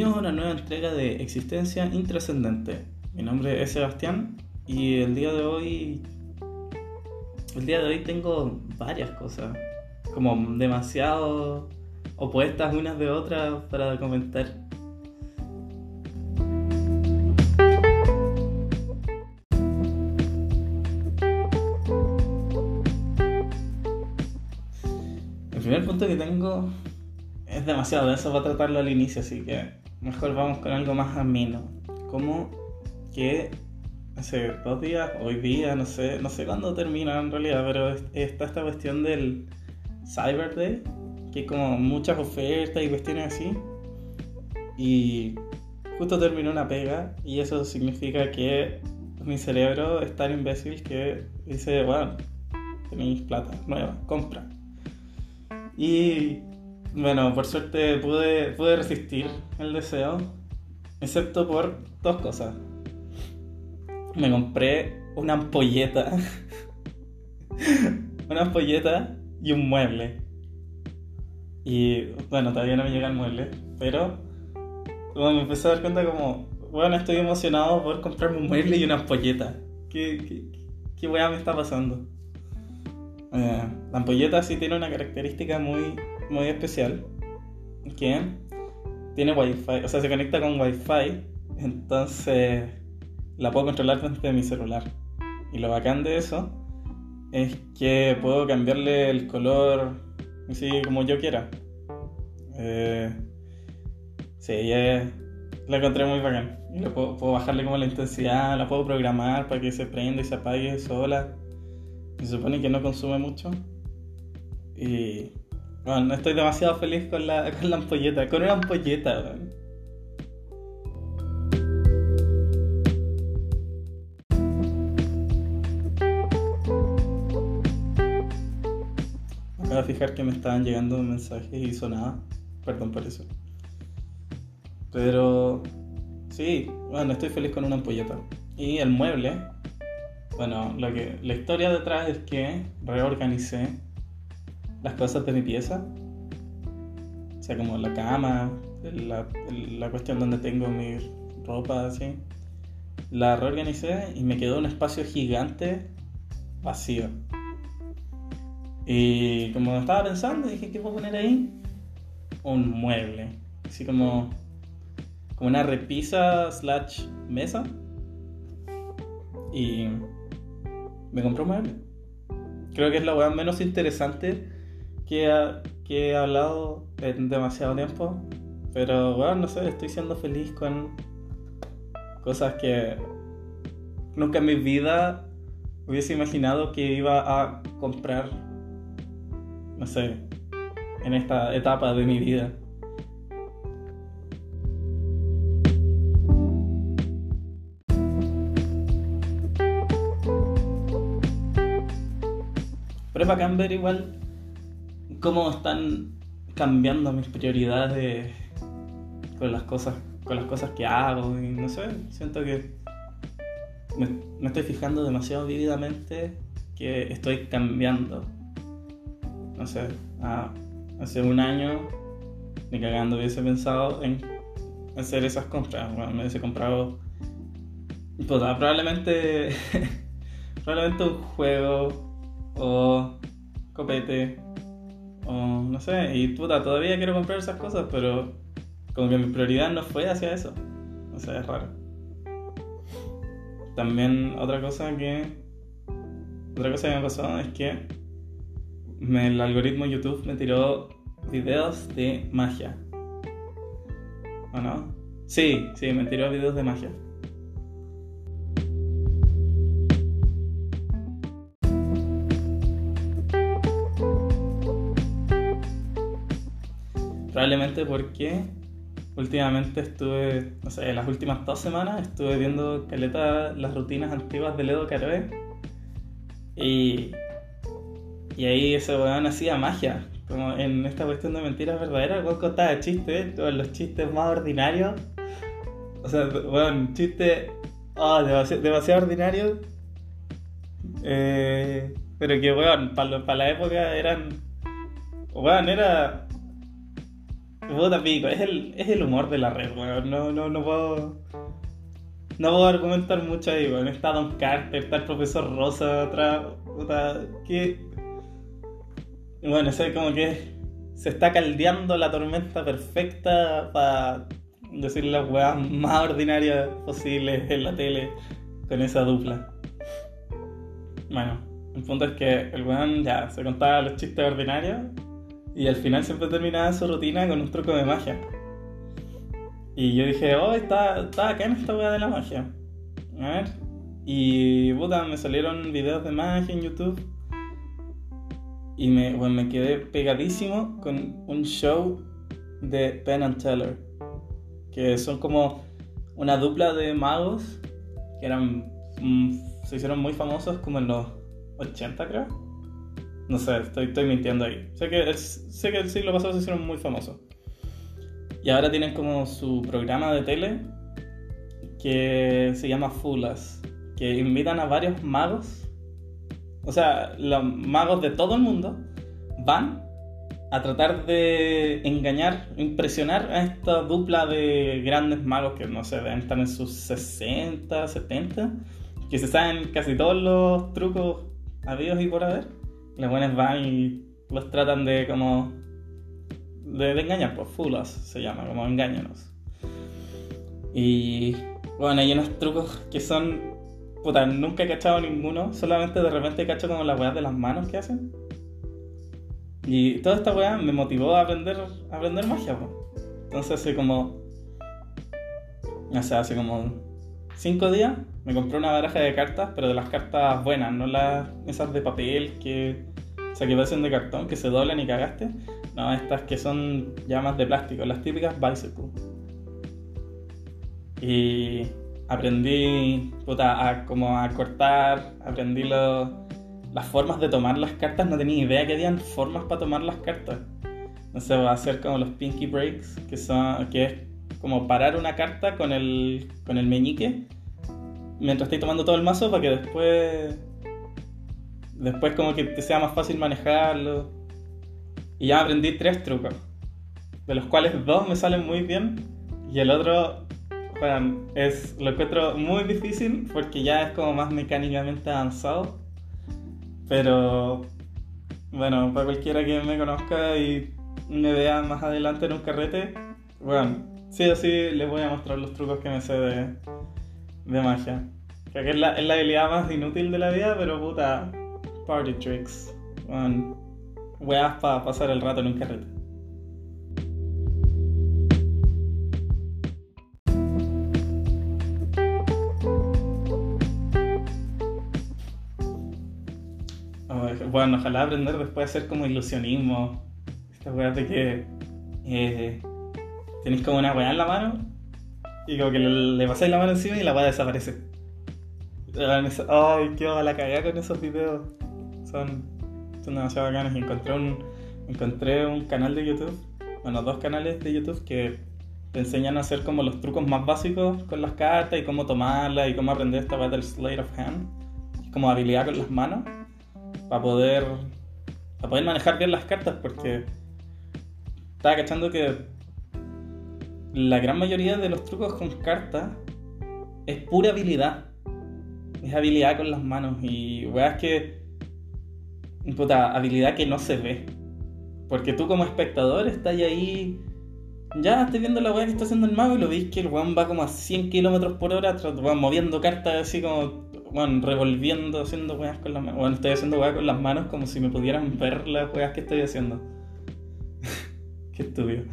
Bienvenidos a una nueva entrega de Existencia Intrascendente. Mi nombre es Sebastián y el día de hoy. El día de hoy tengo varias cosas, como demasiado opuestas unas de otras para comentar. El primer punto que tengo es demasiado de eso para tratarlo al inicio, así que mejor vamos con algo más ameno. Como que hace dos días, hoy día, no sé, no sé cuándo termina en realidad, pero está esta cuestión del Cyber Day, que como muchas ofertas y cuestiones así. Y justo terminó una pega y eso significa que mi cerebro es tan imbécil que dice, bueno, tenéis plata nueva, compra. Y bueno, por suerte pude, pude resistir el deseo, excepto por dos cosas. Me compré una ampolleta, una ampolleta y un mueble. Y bueno, todavía no me llega el mueble, pero como me empecé a dar cuenta como, bueno, estoy emocionado por comprarme un mueble y una ampolleta. ¿Qué, qué, qué me está pasando? Eh, la ampolleta sí tiene una característica muy muy especial que tiene wifi, o sea, se conecta con wifi, entonces la puedo controlar desde mi celular. Y lo bacán de eso es que puedo cambiarle el color así como yo quiera. Eh, sí, la encontré muy bacán. Y lo puedo, puedo, bajarle como la intensidad, la puedo programar para que se prenda y se apague sola. Se supone que no consume mucho. Y bueno, estoy demasiado feliz con la, con la ampolleta, con una ampolleta, acabo de fijar que me estaban llegando mensajes y sonaba. Perdón por eso. Pero sí, bueno, estoy feliz con una ampolleta. Y el mueble, bueno, lo que, la historia detrás es que reorganicé las cosas de mi pieza. O sea, como la cama, la, la cuestión donde tengo mi ropa, así. La reorganicé y me quedó un espacio gigante vacío. Y como estaba pensando, dije, ¿qué puedo poner ahí? Un mueble. Así como, como una repisa slash mesa. Y me compré un mueble. Creo que es la weá menos interesante que, he hablado en demasiado tiempo. Pero bueno, no sé, estoy siendo feliz con cosas que nunca en mi vida hubiese imaginado que iba a comprar, no sé, en esta etapa de mi vida. Pero es igual cómo están cambiando mis prioridades con las cosas, con las cosas que hago y no sé, siento que me, estoy fijando demasiado vívidamente que estoy cambiando. No sé, hace un año ni cagando hubiese pensado en hacer esas compras. Bueno, me hubiese comprado probablemente probablemente un juego o copete o no sé, y puta, todavía quiero comprar esas cosas, pero como que mi prioridad no fue hacia eso. O sea, es raro. También otra cosa que. Otra cosa que me pasó es que el algoritmo YouTube me tiró videos de magia. ¿O no? Sí, sí, me tiró videos de magia. Probablemente porque últimamente estuve, no sé, las últimas dos semanas estuve viendo caleta las rutinas antiguas de Ledo Caroe. Y, y ahí ese weón hacía magia. Como en esta cuestión de mentiras verdaderas, weón contaba chistes, los chistes más ordinarios. O sea, weón, chistes oh, demasiado, ordinarios. Eh, pero que, weón, para la época eran. Weón, era Puta pico, es el, es el humor de la red, weón. No, no, no puedo. No puedo argumentar mucho ahí, weón. Está Don Carter, está el profesor Rosa atrás. Puta, que. Bueno, sé como que se está caldeando la tormenta perfecta para decir las weas más ordinarias posibles en la tele con esa dupla. Bueno, el punto es que el weón ya se contaba los chistes ordinarios y al final siempre terminaba su rutina con un truco de magia. Y yo dije, oh, está, está acá en esta wea de la magia. A ver. Y puta, me salieron videos de magia en YouTube. Y me, bueno, me quedé pegadísimo con un show de Penn and Teller. Que son como una dupla de magos que eran. Mm, se hicieron muy famosos como en los 80, creo. No sé, estoy, mintiendo ahí. Sé que, sé que el siglo pasado se hicieron muy famosos. Y ahora tienen como su programa de tele que se llama Fulas, que invitan a varios magos. O sea, los magos de todo el mundo van a tratar de engañar, impresionar a esta dupla de grandes magos que no sé, están en sus 60, 70, que se saben casi todos los trucos habidos y por haber. Los buenos van y los tratan de como de, engañar, pues fulas se llama, como engáñanos. Y bueno, hay unos trucos que son, puta, nunca he cachado ninguno, solamente de repente cacho como las weas de las manos que hacen. Y toda esta wea me motivó a aprender, a aprender magia, pues. Entonces hace como, o sea, hace como cinco días me compré una baraja de cartas, pero de las cartas buenas, no las esas de papel que, o sea, que parecen de cartón, que se doblan y cagaste. No, estas que son ya más de plástico, las típicas bicycle. Y aprendí puta, como a cortar, aprendí las formas de tomar las cartas, no tenía idea que habían formas para tomar las cartas. No sé, va a hacer como los pinky breaks, que, son, que es como parar una carta con el, con el meñique mientras estoy tomando todo el mazo para que después después como que te sea más fácil manejarlo y ya aprendí tres trucos, de los cuales dos me salen muy bien y el otro, bueno, es, lo encuentro muy difícil porque ya es como más mecánicamente avanzado. Pero bueno, para cualquiera que me conozca y me vea más adelante en un carrete, bueno, sí o sí les voy a mostrar los trucos que me sé de, de magia. Que es la, es la habilidad más inútil de la vida, pero puta, party tricks. Weas para pasar el rato en un carrete. bueno, ojalá aprender después a hacer como ilusionismo. Estas weas de que eh, tenéis como una wea en la mano y como que le, pasáis la mano encima y la wea desaparece. Ay, qué va la cagada con esos videos. Son son demasiado bacanas. Encontré un, encontré un canal de YouTube, bueno, dos canales de YouTube que te enseñan a hacer como los trucos más básicos con las cartas y cómo tomarlas y cómo aprender esta parte del Slate of Hand, como habilidad con las manos, para poder, para poder manejar bien las cartas, porque estaba cachando que la gran mayoría de los trucos con cartas es pura habilidad. Es habilidad con las manos. Y weas que puta, habilidad que no se ve. Porque tú como espectador estás ahí, ya estás viendo la weá que está haciendo el mago y lo veis que el weón va como a 100 kilómetros por hora, moviendo cartas así como, bueno, revolviendo, haciendo weas con las manos. Bueno, estoy haciendo weas con las manos como si me pudieran ver las weas que estoy haciendo. Qué estúpido.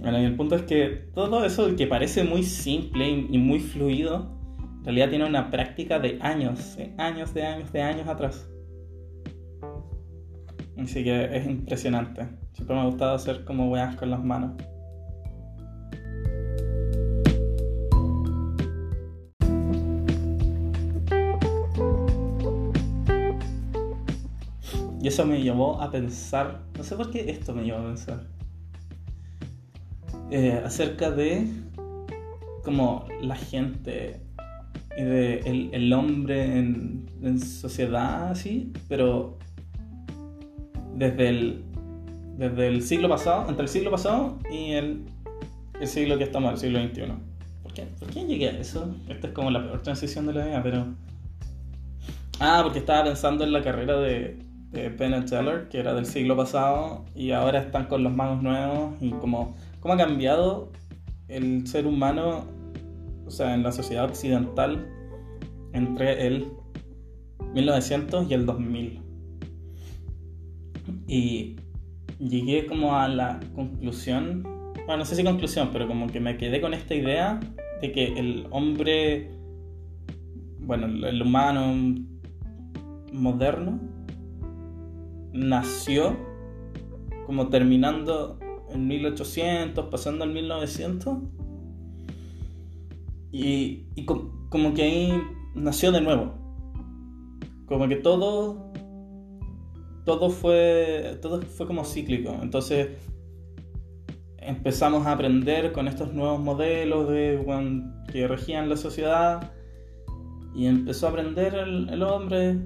Bueno, y el punto es que todo eso que parece muy simple y muy fluido, en realidad tiene una práctica de años, años, de años, de años atrás. Así que es impresionante. Siempre me ha gustado hacer como weas con las manos. Y eso me llevó a pensar, no sé por qué esto me llevó a pensar, eh, acerca de como la gente y de el, hombre en, en sociedad así, pero desde el, desde el siglo pasado, entre el siglo pasado y el, el siglo que estamos, el siglo XXI. ¿Por qué, ¿Por qué llegué a eso? Esta es como la peor transición de la vida, pero... Ah, porque estaba pensando en la carrera de, de Penn Teller, que era del siglo pasado, y ahora están con los magos nuevos, y como cómo ha cambiado el ser humano, o sea, en la sociedad occidental, entre el 1900 y el 2000. Y llegué como a la conclusión, bueno, no sé si conclusión, pero como que me quedé con esta idea de que el hombre, bueno, el humano moderno, nació como terminando en 1800, pasando al 1900. Y, y como que ahí nació de nuevo. Como que todo todo fue, todo fue como cíclico. Entonces empezamos a aprender con estos nuevos modelos de, que regían la sociedad y empezó a aprender el, hombre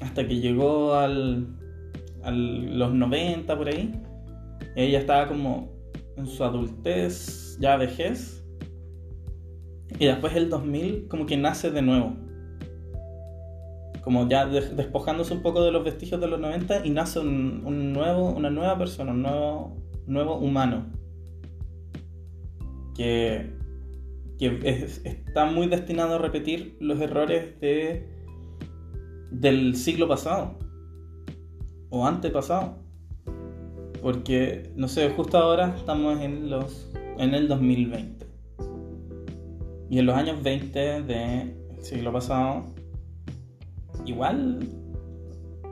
hasta que llegó al, a los 90 por ahí. Ella estaba como en su adultez, ya vejez. Y después el 2000 como que nace de nuevo como ya despojándose un poco de los vestigios de los 90 y nace un, nuevo, una nueva persona, un nuevo, nuevo humano que, está muy destinado a repetir los errores de, del siglo pasado o antepasado. Porque, no sé, justo ahora estamos en, los, en el 2020. Y en los años 20 del siglo pasado igual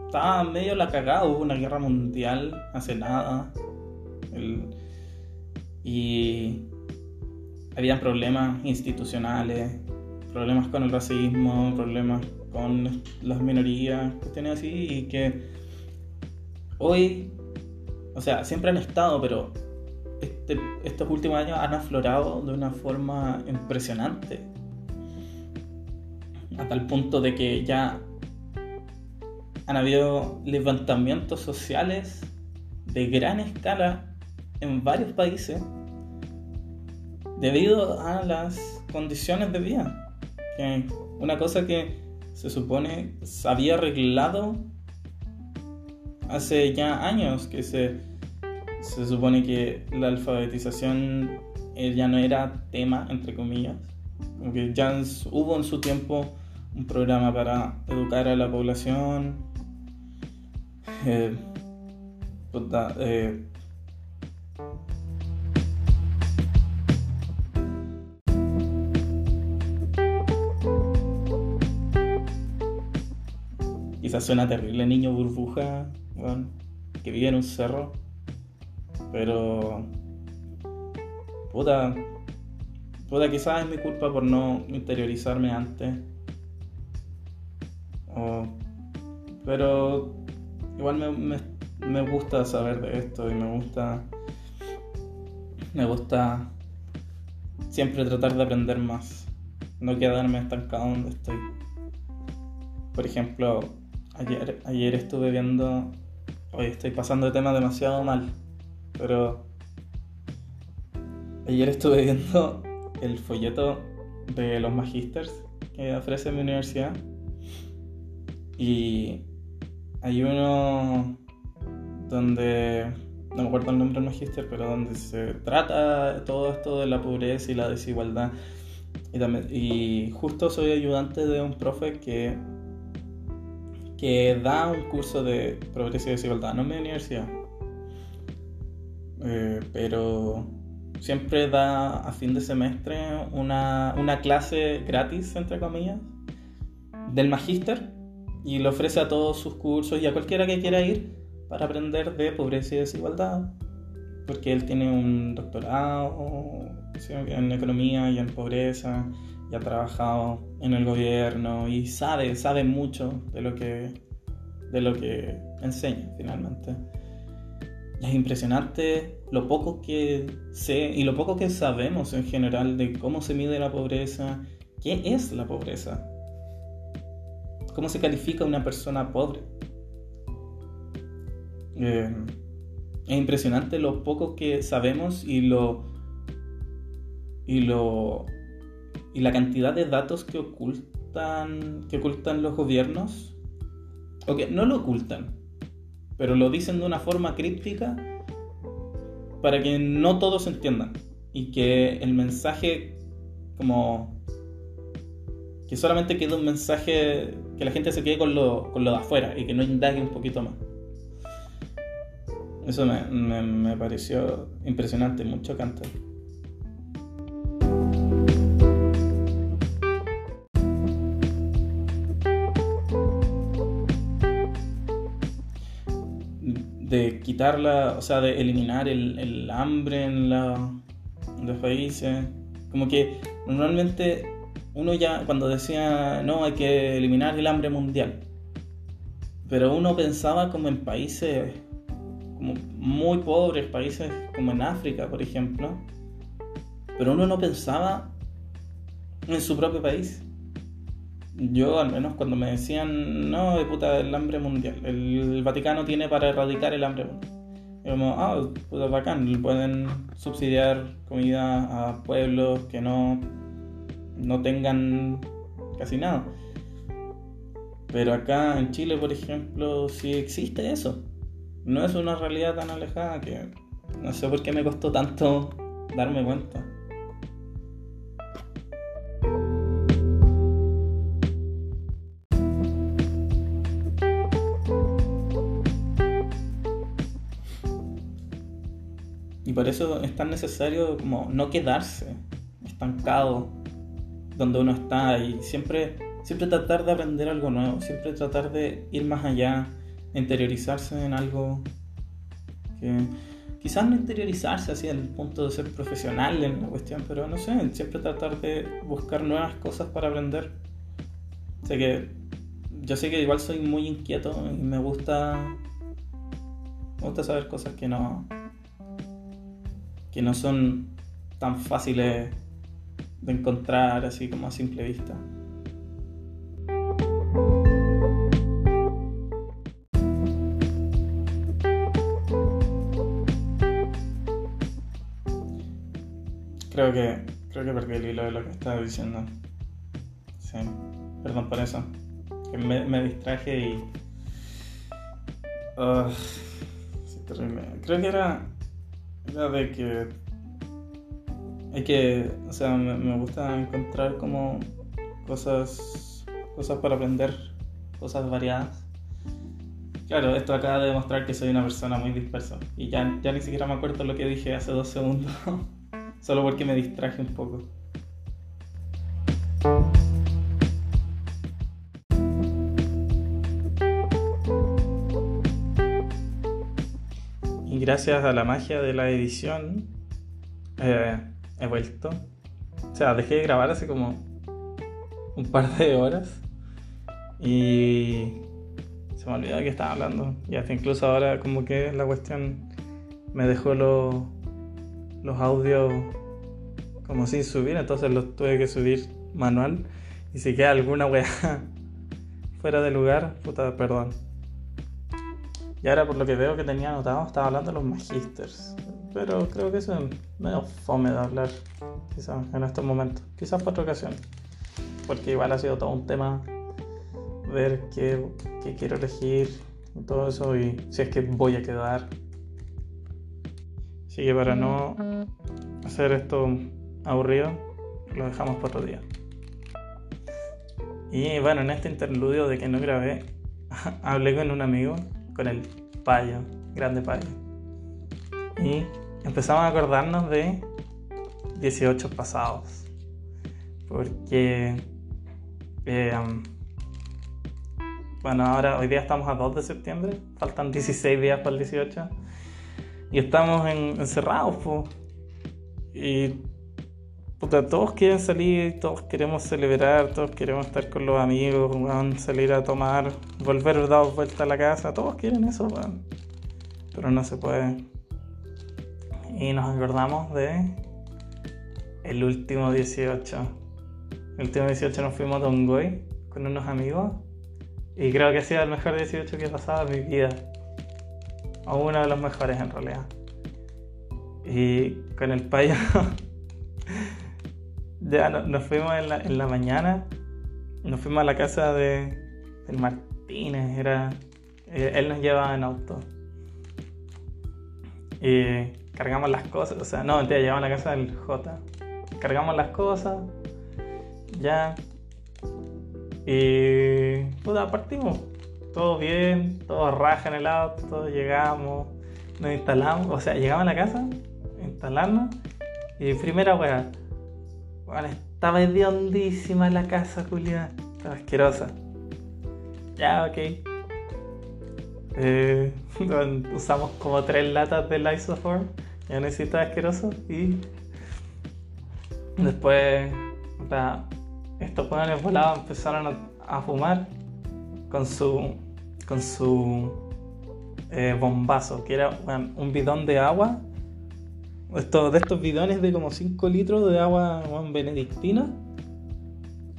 estaba medio la cagada, hubo una guerra mundial hace nada. y habían problemas institucionales, problemas con el racismo, problemas con las minorías, cuestiones así, y que hoy, o sea, siempre han estado, pero este, estos últimos años han aflorado de una forma impresionante. A tal punto de que ya han habido levantamientos sociales de gran escala en varios países debido a las condiciones de vida. una cosa que se supone se había arreglado hace ya años, que se, se supone que la alfabetización eh, ya no era tema, entre comillas, como que ya hubo en su tiempo un programa para educar a la población, eh, eh, quizás suena terrible niño burbuja, que vive en un cerro, pero puta, puta quizás es mi culpa por no interiorizarme antes. pero igual me, me, gusta saber de esto y me gusta. Me gusta siempre tratar de aprender más. No quedarme estancado donde estoy. Por ejemplo, ayer, ayer estuve viendo. Hoy estoy pasando de tema demasiado mal. Pero. Ayer estuve viendo el folleto de los magisters que ofrece mi universidad. Y hay uno donde, no me acuerdo el nombre del magíster, pero donde se trata todo esto de la pobreza y la desigualdad. Y, también, y justo soy ayudante de un profe que, que da un curso de pobreza y desigualdad, no en mi universidad. Eh, pero siempre da a fin de semestre una, una clase gratis, entre comillas, del magíster y le ofrece a todos sus cursos y a cualquiera que quiera ir para aprender de pobreza y desigualdad, porque él tiene un doctorado en economía y en pobreza y ha trabajado en el gobierno y sabe, sabe mucho de lo que, de lo que enseña finalmente. es impresionante lo poco que sé y lo poco que sabemos en general de cómo se mide la pobreza, qué es la pobreza ¿Cómo se califica una persona pobre? Eh, es impresionante lo poco que sabemos y lo y lo y la cantidad de datos que ocultan que ocultan los gobiernos o no lo ocultan pero lo dicen de una forma críptica para que no todos entiendan y que el mensaje como que solamente quede un mensaje que la gente se quede con lo, con lo de afuera y que no indague un poquito más eso me, me, pareció impresionante, mucho canto. de quitarla, o sea, de eliminar el, el hambre en, la, en los países. Como que normalmente uno ya cuando decía, no, hay que eliminar el hambre mundial. Pero uno pensaba como en países como muy pobres, países como en África, por ejemplo, pero uno no pensaba en su propio país. Yo, al menos cuando me decían, no, de puta, el hambre mundial, el Vaticano tiene para erradicar el hambre mundial. como, ah, puta, bacán, pueden subsidiar comida a pueblos que no, no tengan casi nada. Pero acá en Chile, por ejemplo, sí existe eso no es una realidad tan alejada que no sé por qué me costó tanto darme cuenta. Y por eso es tan necesario como no quedarse estancado donde uno está y siempre, siempre tratar de aprender algo nuevo, siempre tratar de ir más allá, interiorizarse en algo que quizás no interiorizarse así el punto de ser profesional en la cuestión, pero no sé, siempre tratar de buscar nuevas cosas para aprender. Sé que yo sé que igual soy muy inquieto y me gusta me gusta saber cosas que no que no son tan fáciles de encontrar así como a simple vista. Creo que, creo que perdí el hilo de lo que estaba diciendo. Sí, perdón por eso. Que me, distraje y. Uh, terrible. Creo que era. Era de que. Hay que. O sea, me, me gusta encontrar como cosas. Cosas para aprender. Cosas variadas. Claro, esto acaba de demostrar que soy una persona muy dispersa. Y ya, ya ni siquiera me acuerdo lo que dije hace dos segundos. Solo porque me distraje un poco. Y gracias a la magia de la edición eh, he vuelto. O sea, dejé de grabar hace como un par de horas. Y se me olvidó que estaba hablando. Y hasta incluso ahora como que la cuestión me dejó lo los audios como sin subir, entonces los tuve que subir manual. Y si queda alguna weá fuera de lugar, puta, perdón. Y ahora por lo que veo que tenía anotado, estaba hablando de los magisters. Pero creo que eso es medio fome de hablar, quizás en estos momentos. Quizás por otra ocasión. Porque igual ha sido todo un tema ver qué, qué quiero elegir y todo eso y si es que voy a quedar Así que para no hacer esto aburrido, lo dejamos para otro día. Y bueno, en este interludio de que no grabé, hablé con un amigo, con el Payo, grande Payo. Y empezamos a acordarnos de 18 pasados. Porque, eh, bueno, ahora hoy día estamos a 2 de septiembre, faltan 16 días para el 18 y estamos encerrados, po. Y puta, todos quieren salir, todos queremos celebrar, todos queremos estar con los amigos, salir a tomar, volver dar vuelta a la casa, todos quieren eso, pero no se puede. Y nos acordamos de el último 18. El último 18 nos fuimos a Tongoy con unos amigos y creo que ha sido el mejor 18 que he pasado en mi vida. O uno de los mejores en realidad. Y con el payo ya nos fuimos en la, en la, mañana. Nos fuimos a la casa de, del Martínez. Era, eh, él nos llevaba en auto. Y cargamos las cosas. O sea, no, mentira, llevamos a la casa del J. Cargamos las cosas. Ya. Y. Puta, partimos. Todo bien, todo raja en el auto. Llegamos, nos instalamos. O sea, llegamos a la casa instalarnos. Y primera weá. Bueno, estaba hediondísima la casa, Julia. Estaba asquerosa. Ya, ok. Eh, usamos como tres latas de Lysoform. Ya necesito asqueroso. Y después, estos jóvenes volados empezaron a, fumar con su, con su eh, bombazo, que era un bidón de agua de estos bidones de como 5 litros de agua benedictina,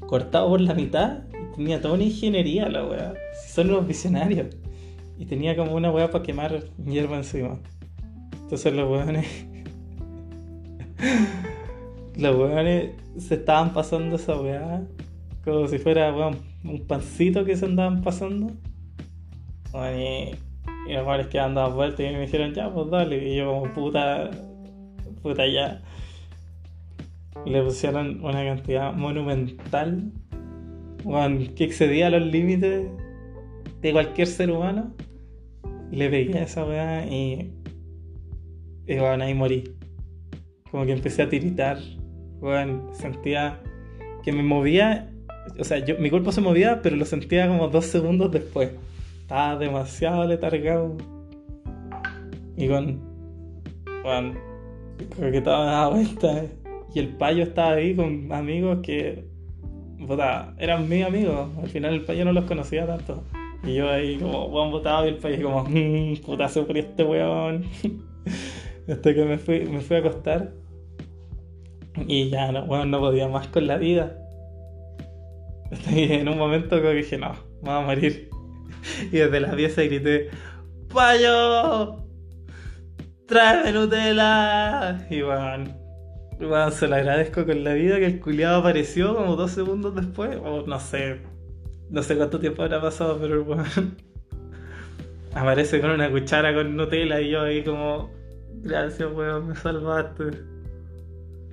cortado por la mitad, y tenía toda una ingeniería la weá. Son unos visionarios. Y tenía como una weá para quemar hierba encima. Entonces los weones. los weones se estaban pasando esa weá como si fuera un pancito que se andaban pasando. y, y los weones quedaban dando vueltas y me dijeron, ya, pues dale. Y yo, como puta, puta ya. Le pusieron una cantidad monumental que excedía los límites de cualquier ser humano. Le pegué a esa weá y. Y bueno, ahí morí. Como que empecé a tiritar. Bueno, sentía que me movía. O sea, yo, mi cuerpo se movía, pero lo sentía como dos segundos después. Estaba demasiado letargado. Y con. Bueno, Creo que estaba dando vuelta. Y el payo estaba ahí con amigos que. Puta, eran mis amigos. Al final el payo no los conocía tanto. Y yo ahí como, buen votado y el payo como, mmm, puta, se este weón. Hasta que me fui, me fui a acostar. Y ya, no, bueno, no podía más con la vida. Y en un momento como que dije, no, vamos a morir. Y desde la pieza grité, ¡Payo! tráeme Nutella. Y bueno, se lo agradezco con la vida que el culiado apareció como dos segundos después. O no sé, no sé cuánto tiempo habrá pasado, pero bueno, aparece con una cuchara con Nutella y yo ahí como, gracias weón, me salvaste.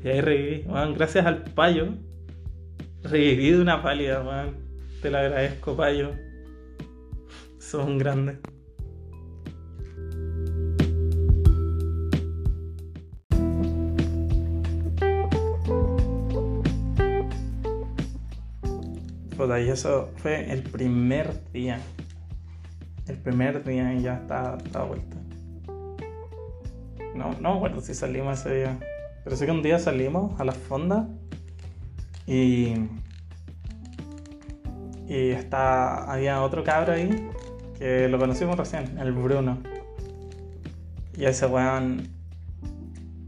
Y ahí reviví, bueno, gracias al payo. Reviví de una pálida, weón. Te lo agradezco, payo. Sos un grande. y eso fue el primer día. El primer día y ya está, está vuelta. No, no bueno si salimos ese día. Pero sí que un día salimos a la fonda y. Y está, había otro cabro ahí que lo conocimos recién, el Bruno. Y ese weón.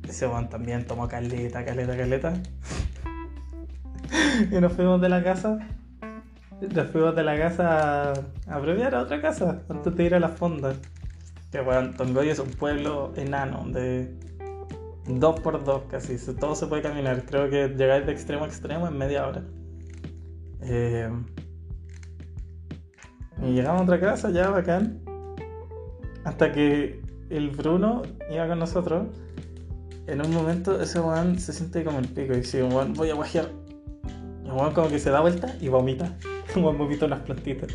Ese weón también tomó caleta, caleta, caleta. y nos fuimos de la casa nos fuimos de la casa a abreviar a otra casa antes de ir a la fonda. Que bueno, Tongoy es un pueblo enano de dos por dos casi, todo se puede caminar. Creo que llegáis de extremo a extremo en media hora. Eh, y llegamos a otra casa ya bacán. Hasta que el Bruno iba con nosotros. En un momento ese weón se siente como el pico y dice, weón, voy a guajear. Y weón como que se da vuelta y vomita. como vomito las plantitas.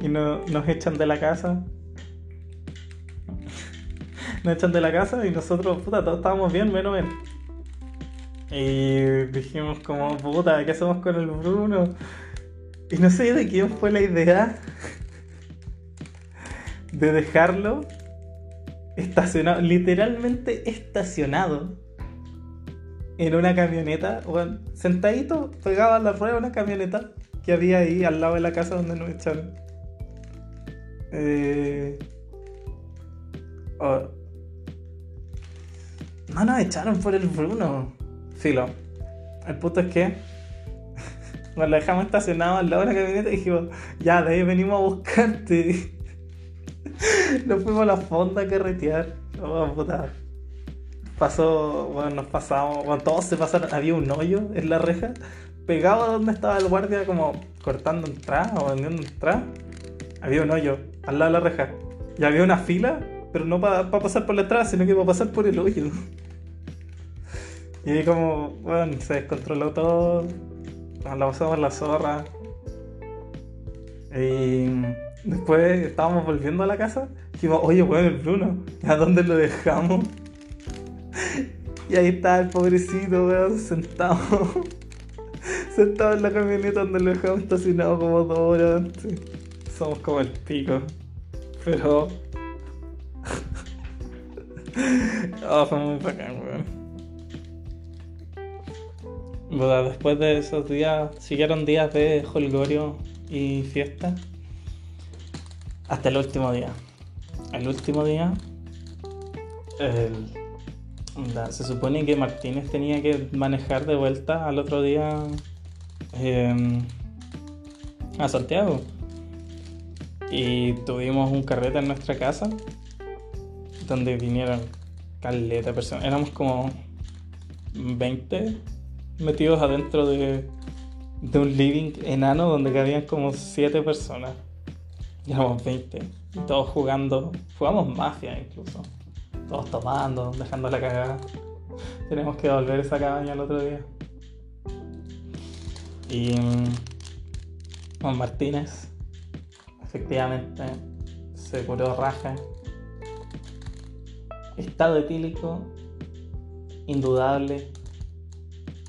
Y no, nos echan de la casa. Nos echan de la casa y nosotros, puta, todos estábamos bien, menos él. Y dijimos como, puta, ¿qué hacemos con el Bruno? Y no sé de quién fue la idea de dejarlo estacionado, literalmente estacionado en una camioneta, bueno, sentadito, pegado a la rueda de una camioneta que había ahí al lado de la casa donde nos echaron. Eh... No nos echaron por el Bruno. Filo. El punto es que nos lo dejamos estacionado al lado de la camioneta y dijimos, ya, de ahí venimos a buscarte. nos fuimos a la fonda a carretear. Oh, puta. Pasó, bueno, nos pasamos, bueno, todos se pasaron, había un hoyo en la reja, pegado a donde estaba el guardia, como cortando entrada o vendiendo entrada. Había un hoyo al lado de la reja. Y había una fila, pero no para pasar por la entrada, sino que para pasar por el hoyo. Y como, bueno, se descontroló todo. Nos la pasamos la zorra. Y después estábamos volviendo a la casa. Dijimos, oye, bueno, el Bruno, ¿a dónde lo dejamos? Y ahí está el pobrecito, weón, sentado. sentado en la camioneta donde lo dejamos estacionado como dos horas antes. Somos como el pico. Pero. oh, fue muy bacán, weón. Después de esos días, siguieron días de holgorio y fiesta. Hasta el último día. El último día. se supone que Martínez tenía que manejar de vuelta al otro día em, a Santiago. Y tuvimos un carrete en nuestra casa donde vinieron caleta personas. Éramos como 20 metidos adentro de, de un living enano donde cabían como 7 personas. Éramos 20. Y todos jugando. Jugamos mafia incluso. Todos tomando, dejando la cagada. Tenemos que volver esa cabaña el otro día. Y. Juan Martínez. Efectivamente. Se curó raja. Estado etílico. Indudable.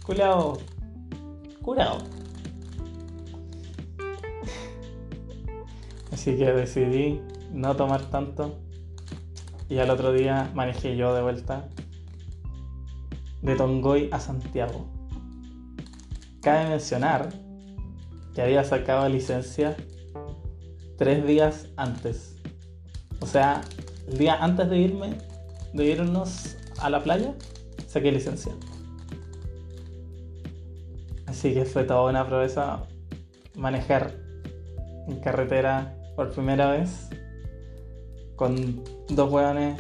Curado. Curado. Así que decidí no tomar tanto. Y al otro día manejé yo de vuelta de Tongoy a Santiago. Cabe mencionar que había sacado licencia tres días antes. O sea, el día antes de irme, de irnos a la playa, saqué licencia. Así que fue toda una proeza manejar en carretera por primera vez con dos hueones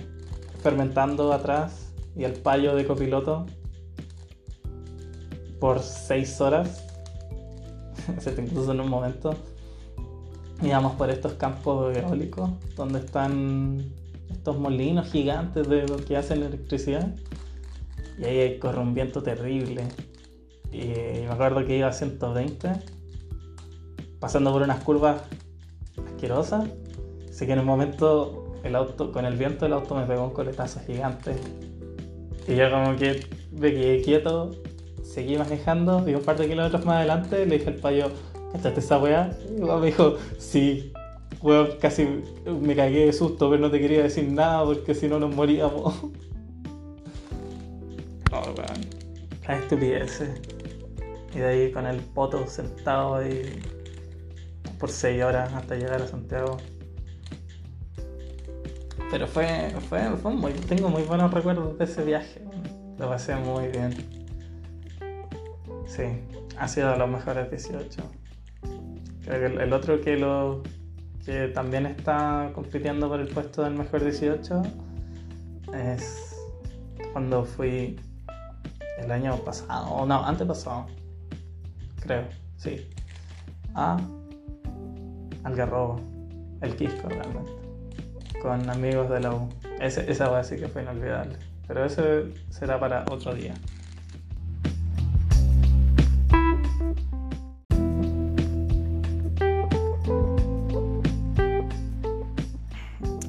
fermentando atrás y el payo de copiloto por seis horas. incluso en un momento. Íbamos por estos campos eólicos donde están estos molinos gigantes de que hacen electricidad. Y ahí corre un viento terrible y me acuerdo que iba a 120, pasando por unas curvas asquerosas. Así que en un momento, el auto, con el viento, el auto me pegó un coletazo gigante. Y yo, como que me quedé quieto, seguí manejando. Y un par de kilómetros más adelante le dije al payo, ¿cachaste esa weá? Y me dijo, sí. Weón, casi me cagué de susto, pero no te quería decir nada porque si no nos moríamos. Oh, weón. La estupidez. Y de ahí con el poto sentado ahí por 6 horas hasta llegar a Santiago. Pero fue, fue, fue muy, tengo muy buenos recuerdos de ese viaje. Lo pasé muy bien. Sí, ha sido de los mejores 18. Creo que el, otro que lo que también está compitiendo por el puesto del mejor 18 es cuando fui el año pasado, o no, antes pasado creo, sí. A Algarrobo, el Quisco realmente, con amigos de la U. Ese, esa va sí que fue inolvidable, pero eso será para otro día.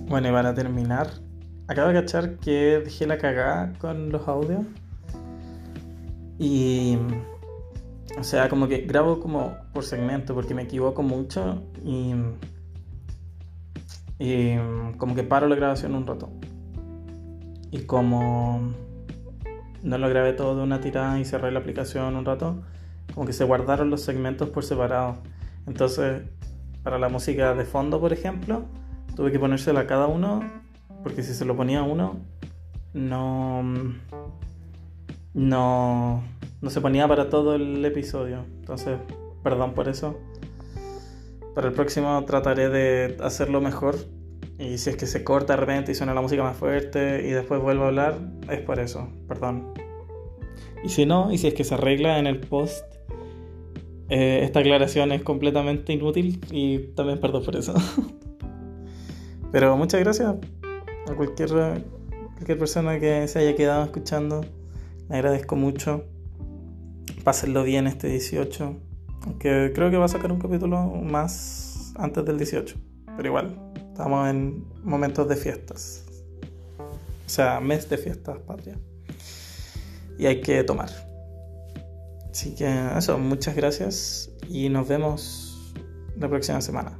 Bueno, y para terminar, acabo de cachar que dejé la cagada con los audios. Y o sea, como que grabo como por segmento porque me equivoco mucho y, y como que paro la grabación un rato. Y como no lo grabé todo de una tirada y cerré la aplicación un rato, como que se guardaron los segmentos por separado. Entonces, para la música de fondo, por ejemplo, tuve que ponérsela a cada uno, porque si se lo ponía a uno, no, no, no se ponía para todo el episodio. Entonces, perdón por eso. Para el próximo trataré de hacerlo mejor Y si es que se corta de repente y suena la música más fuerte y después vuelvo a hablar, es por eso, perdón. Y si no, y si es que se arregla en el post, eh, esta aclaración es completamente inútil y también perdón por eso. Pero muchas gracias a cualquier, cualquier persona que se haya quedado escuchando. Le agradezco mucho. Pásenlo bien este 18. Aunque creo que va a sacar un capítulo más antes del 18. Pero igual, estamos en momentos de fiestas. O sea, mes de fiestas patria. Y hay que tomar. Así que eso, muchas gracias y nos vemos la próxima semana.